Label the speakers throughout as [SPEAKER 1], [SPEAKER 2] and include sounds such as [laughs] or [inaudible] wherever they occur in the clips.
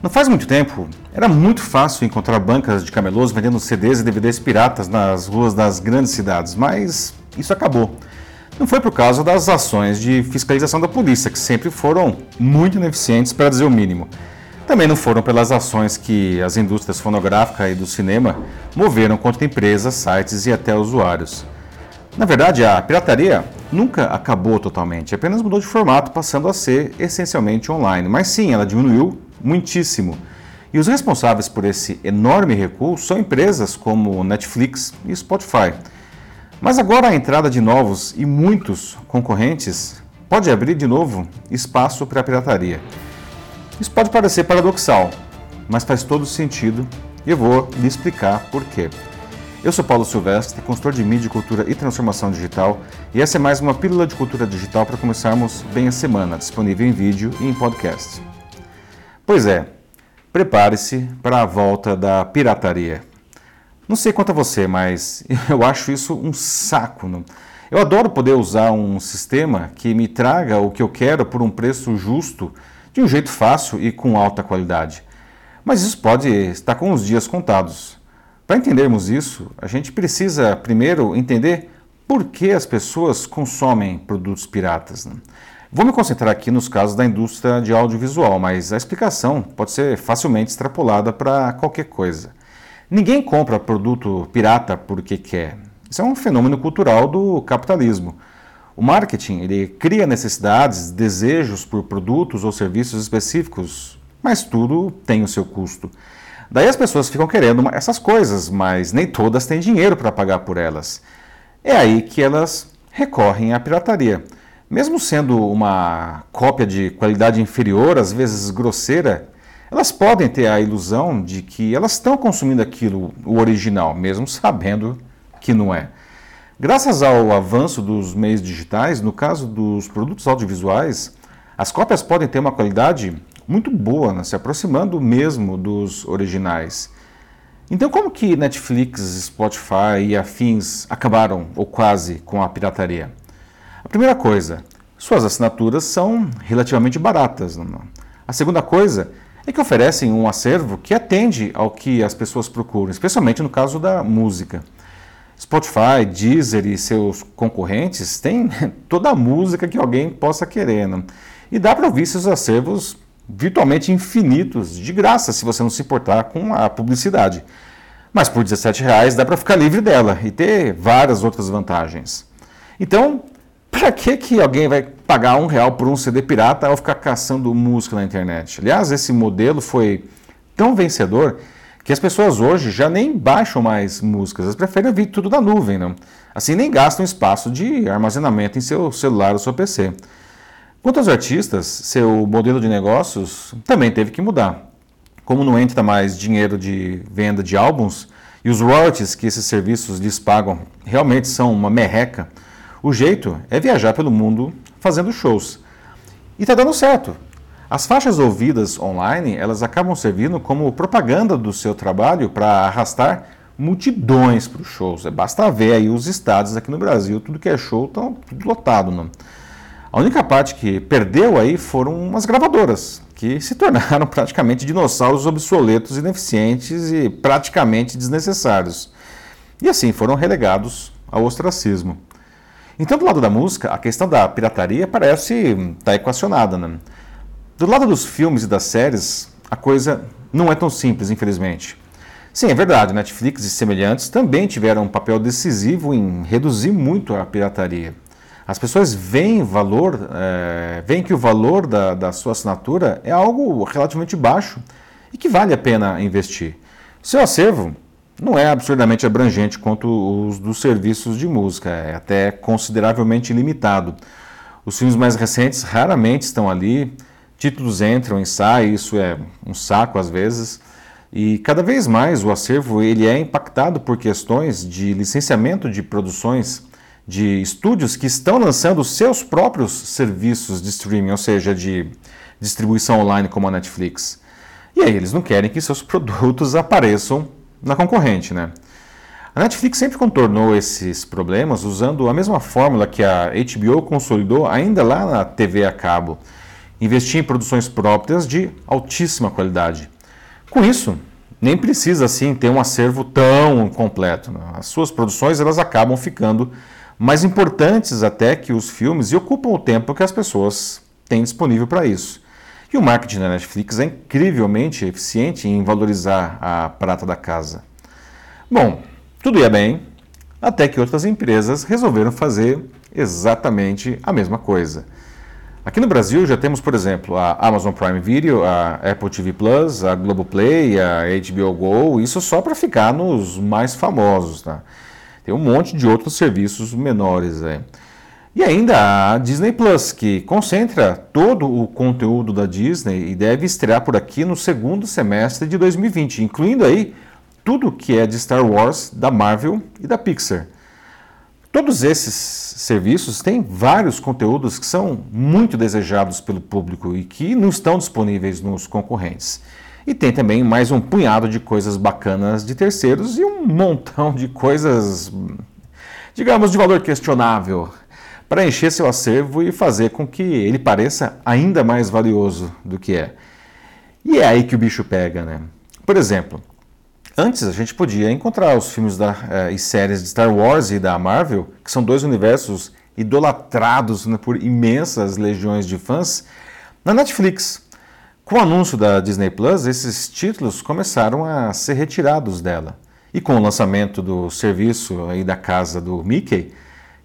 [SPEAKER 1] Não faz muito tempo, era muito fácil encontrar bancas de camelôs vendendo CDs e DVDs piratas nas ruas das grandes cidades, mas isso acabou. Não foi por causa das ações de fiscalização da polícia, que sempre foram muito ineficientes, para dizer o mínimo. Também não foram pelas ações que as indústrias fonográfica e do cinema moveram contra empresas, sites e até usuários. Na verdade, a pirataria nunca acabou totalmente, apenas mudou de formato, passando a ser essencialmente online. Mas sim, ela diminuiu muitíssimo. E os responsáveis por esse enorme recuo são empresas como Netflix e Spotify. Mas agora a entrada de novos e muitos concorrentes pode abrir de novo espaço para a pirataria. Isso pode parecer paradoxal, mas faz todo sentido e eu vou lhe explicar por quê. Eu sou Paulo Silvestre, consultor de mídia, cultura e transformação digital, e essa é mais uma pílula de cultura digital para começarmos bem a semana, disponível em vídeo e em podcast. Pois é, prepare-se para a volta da pirataria. Não sei quanto a você, mas [laughs] eu acho isso um saco. Não? Eu adoro poder usar um sistema que me traga o que eu quero por um preço justo, de um jeito fácil e com alta qualidade. Mas isso pode estar com os dias contados. Para entendermos isso, a gente precisa primeiro entender por que as pessoas consomem produtos piratas. Vou me concentrar aqui nos casos da indústria de audiovisual, mas a explicação pode ser facilmente extrapolada para qualquer coisa. Ninguém compra produto pirata porque quer. Isso é um fenômeno cultural do capitalismo. O marketing ele cria necessidades, desejos por produtos ou serviços específicos, mas tudo tem o seu custo. Daí as pessoas ficam querendo essas coisas, mas nem todas têm dinheiro para pagar por elas. É aí que elas recorrem à pirataria. Mesmo sendo uma cópia de qualidade inferior, às vezes grosseira, elas podem ter a ilusão de que elas estão consumindo aquilo, o original, mesmo sabendo que não é. Graças ao avanço dos meios digitais, no caso dos produtos audiovisuais, as cópias podem ter uma qualidade muito boa, né, se aproximando mesmo dos originais. Então, como que Netflix, Spotify e afins acabaram, ou quase, com a pirataria? A primeira coisa, suas assinaturas são relativamente baratas. A segunda coisa é que oferecem um acervo que atende ao que as pessoas procuram, especialmente no caso da música. Spotify, Deezer e seus concorrentes têm [laughs] toda a música que alguém possa querer. E dá para ouvir seus acervos virtualmente infinitos, de graça, se você não se importar com a publicidade. Mas por R$17,00 dá para ficar livre dela e ter várias outras vantagens. Então, para que, que alguém vai pagar um real por um CD pirata ao ficar caçando música na internet? Aliás, esse modelo foi tão vencedor que as pessoas hoje já nem baixam mais músicas, elas preferem ouvir tudo da nuvem, não? assim nem gastam espaço de armazenamento em seu celular ou seu PC. Quanto aos artistas, seu modelo de negócios também teve que mudar. Como não entra mais dinheiro de venda de álbuns e os royalties que esses serviços lhes pagam realmente são uma merreca, o jeito é viajar pelo mundo fazendo shows. E está dando certo. As faixas ouvidas online, elas acabam servindo como propaganda do seu trabalho para arrastar multidões para os shows. É, basta ver aí os estados aqui no Brasil, tudo que é show está lotado. Não? A única parte que perdeu aí foram as gravadoras, que se tornaram [laughs] praticamente dinossauros obsoletos, ineficientes e praticamente desnecessários. E assim foram relegados ao ostracismo. Então, do lado da música, a questão da pirataria parece estar tá equacionada. Né? Do lado dos filmes e das séries, a coisa não é tão simples, infelizmente. Sim, é verdade, Netflix e semelhantes também tiveram um papel decisivo em reduzir muito a pirataria. As pessoas veem valor, é, veem que o valor da, da sua assinatura é algo relativamente baixo e que vale a pena investir. Seu acervo não é absurdamente abrangente quanto os dos serviços de música, é até consideravelmente limitado. Os filmes mais recentes raramente estão ali, títulos entram e saem, isso é um saco às vezes, e cada vez mais o acervo ele é impactado por questões de licenciamento de produções de estúdios que estão lançando seus próprios serviços de streaming, ou seja, de distribuição online como a Netflix. E aí eles não querem que seus [laughs] produtos apareçam na concorrente, né? A Netflix sempre contornou esses problemas usando a mesma fórmula que a HBO consolidou ainda lá na TV a cabo, investir em produções próprias de altíssima qualidade. Com isso, nem precisa assim ter um acervo tão completo. Né? As suas produções elas acabam ficando mais importantes até que os filmes e ocupam o tempo que as pessoas têm disponível para isso. E o marketing da Netflix é incrivelmente eficiente em valorizar a prata da casa. Bom, tudo ia bem, até que outras empresas resolveram fazer exatamente a mesma coisa. Aqui no Brasil já temos, por exemplo, a Amazon Prime Video, a Apple TV Plus, a Globoplay, a HBO Go, isso só para ficar nos mais famosos, tá? Tem um monte de outros serviços menores aí. E ainda a Disney Plus, que concentra todo o conteúdo da Disney e deve estrear por aqui no segundo semestre de 2020, incluindo aí tudo que é de Star Wars, da Marvel e da Pixar. Todos esses serviços têm vários conteúdos que são muito desejados pelo público e que não estão disponíveis nos concorrentes. E tem também mais um punhado de coisas bacanas de terceiros e um montão de coisas, digamos, de valor questionável para encher seu acervo e fazer com que ele pareça ainda mais valioso do que é. E é aí que o bicho pega, né? Por exemplo, Antes a gente podia encontrar os filmes da, eh, e séries de Star Wars e da Marvel, que são dois universos idolatrados né, por imensas legiões de fãs, na Netflix. Com o anúncio da Disney Plus, esses títulos começaram a ser retirados dela. E com o lançamento do serviço aí da casa do Mickey,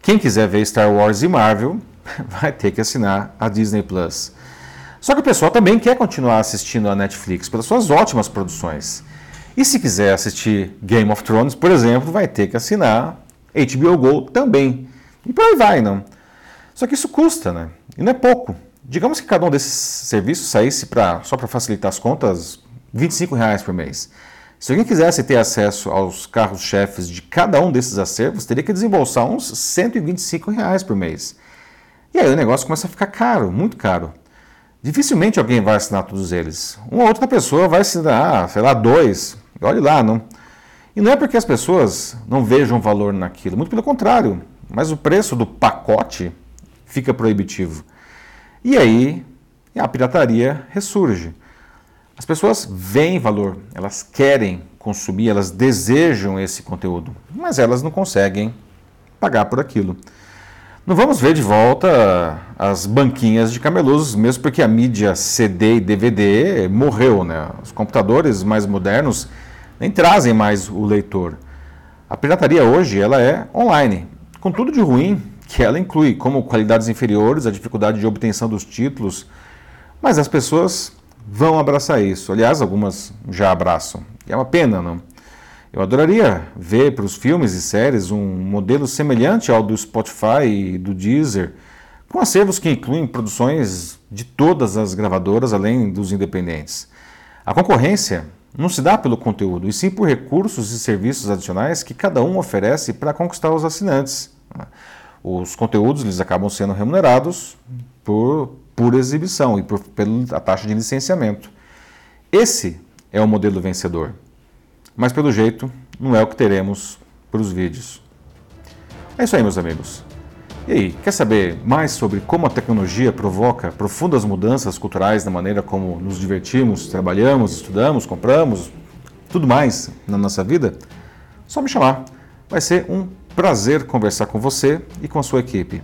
[SPEAKER 1] quem quiser ver Star Wars e Marvel [laughs] vai ter que assinar a Disney Plus. Só que o pessoal também quer continuar assistindo a Netflix pelas suas ótimas produções. E se quiser assistir Game of Thrones, por exemplo, vai ter que assinar HBO Go também. E por aí vai, não. Só que isso custa, né? E não é pouco. Digamos que cada um desses serviços saísse pra, só para facilitar as contas, 25 reais por mês. Se alguém quisesse ter acesso aos carros-chefes de cada um desses acervos, teria que desembolsar uns 125 reais por mês. E aí o negócio começa a ficar caro, muito caro. Dificilmente alguém vai assinar todos eles. Uma outra pessoa vai assinar, sei lá, dois, Olhe lá, não. E não é porque as pessoas não vejam valor naquilo, muito pelo contrário, mas o preço do pacote fica proibitivo. E aí a pirataria ressurge. As pessoas veem valor, elas querem consumir, elas desejam esse conteúdo, mas elas não conseguem pagar por aquilo. Não vamos ver de volta as banquinhas de camelosos, mesmo porque a mídia CD e DVD morreu, né? Os computadores mais modernos nem trazem mais o leitor. A pirataria hoje ela é online, com tudo de ruim que ela inclui, como qualidades inferiores, a dificuldade de obtenção dos títulos, mas as pessoas vão abraçar isso. Aliás, algumas já abraçam. E é uma pena, não? Eu adoraria ver para os filmes e séries um modelo semelhante ao do Spotify e do Deezer, com acervos que incluem produções de todas as gravadoras, além dos independentes. A concorrência não se dá pelo conteúdo, e sim por recursos e serviços adicionais que cada um oferece para conquistar os assinantes. Os conteúdos eles acabam sendo remunerados por, por exibição e por, pela taxa de licenciamento. Esse é o modelo vencedor. Mas pelo jeito, não é o que teremos para os vídeos. É isso aí, meus amigos. E aí, quer saber mais sobre como a tecnologia provoca profundas mudanças culturais na maneira como nos divertimos, trabalhamos, estudamos, compramos, tudo mais na nossa vida? Só me chamar. Vai ser um prazer conversar com você e com a sua equipe.